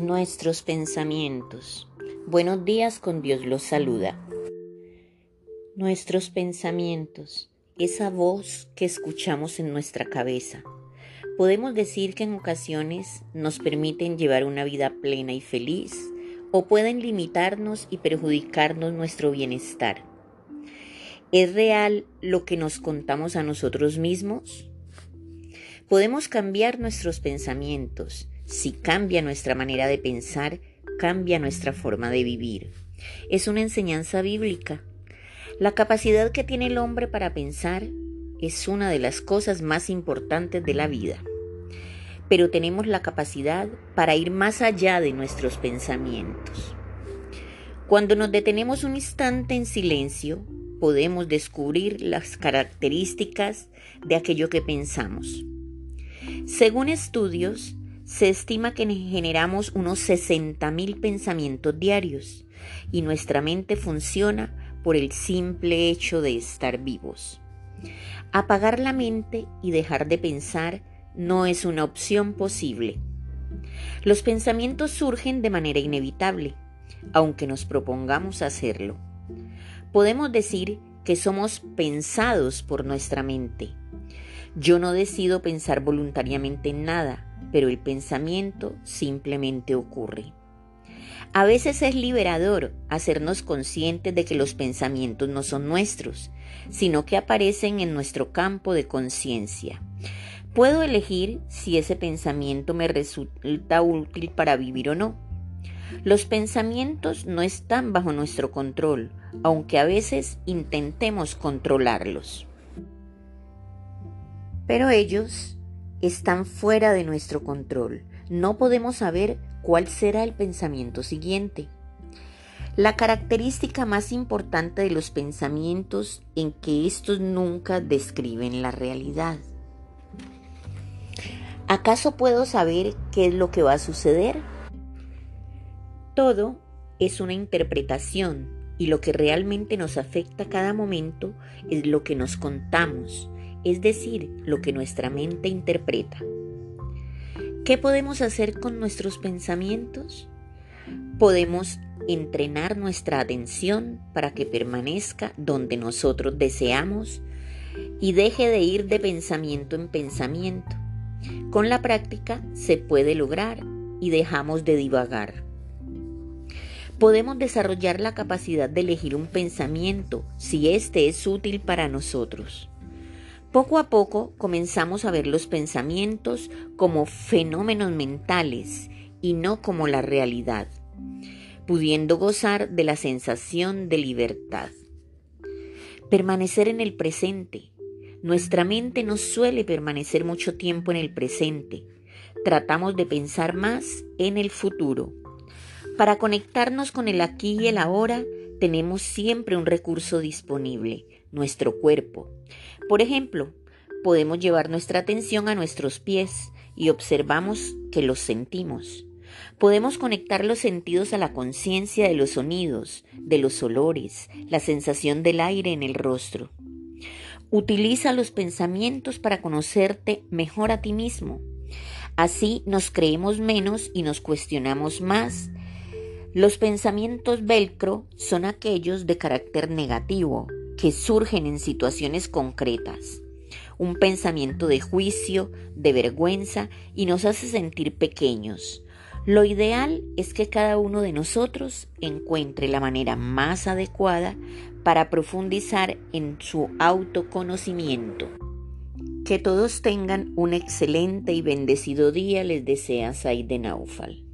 Nuestros pensamientos. Buenos días con Dios los saluda. Nuestros pensamientos, esa voz que escuchamos en nuestra cabeza. Podemos decir que en ocasiones nos permiten llevar una vida plena y feliz o pueden limitarnos y perjudicarnos nuestro bienestar. ¿Es real lo que nos contamos a nosotros mismos? Podemos cambiar nuestros pensamientos si cambia nuestra manera de pensar, cambia nuestra forma de vivir. Es una enseñanza bíblica. La capacidad que tiene el hombre para pensar es una de las cosas más importantes de la vida. Pero tenemos la capacidad para ir más allá de nuestros pensamientos. Cuando nos detenemos un instante en silencio, podemos descubrir las características de aquello que pensamos. Según estudios, se estima que generamos unos 60.000 pensamientos diarios y nuestra mente funciona por el simple hecho de estar vivos. Apagar la mente y dejar de pensar no es una opción posible. Los pensamientos surgen de manera inevitable, aunque nos propongamos hacerlo. Podemos decir que somos pensados por nuestra mente. Yo no decido pensar voluntariamente en nada, pero el pensamiento simplemente ocurre. A veces es liberador hacernos conscientes de que los pensamientos no son nuestros, sino que aparecen en nuestro campo de conciencia. Puedo elegir si ese pensamiento me resulta útil para vivir o no. Los pensamientos no están bajo nuestro control, aunque a veces intentemos controlarlos. Pero ellos están fuera de nuestro control. No podemos saber cuál será el pensamiento siguiente. La característica más importante de los pensamientos en que estos nunca describen la realidad. ¿Acaso puedo saber qué es lo que va a suceder? Todo es una interpretación y lo que realmente nos afecta cada momento es lo que nos contamos, es decir, lo que nuestra mente interpreta. ¿Qué podemos hacer con nuestros pensamientos? Podemos entrenar nuestra atención para que permanezca donde nosotros deseamos y deje de ir de pensamiento en pensamiento. Con la práctica se puede lograr y dejamos de divagar. Podemos desarrollar la capacidad de elegir un pensamiento si éste es útil para nosotros. Poco a poco comenzamos a ver los pensamientos como fenómenos mentales y no como la realidad, pudiendo gozar de la sensación de libertad. Permanecer en el presente. Nuestra mente no suele permanecer mucho tiempo en el presente. Tratamos de pensar más en el futuro. Para conectarnos con el aquí y el ahora, tenemos siempre un recurso disponible, nuestro cuerpo. Por ejemplo, podemos llevar nuestra atención a nuestros pies y observamos que los sentimos. Podemos conectar los sentidos a la conciencia de los sonidos, de los olores, la sensación del aire en el rostro. Utiliza los pensamientos para conocerte mejor a ti mismo. Así nos creemos menos y nos cuestionamos más los pensamientos velcro son aquellos de carácter negativo que surgen en situaciones concretas. Un pensamiento de juicio, de vergüenza y nos hace sentir pequeños. Lo ideal es que cada uno de nosotros encuentre la manera más adecuada para profundizar en su autoconocimiento. Que todos tengan un excelente y bendecido día, les desea Said de Naufal.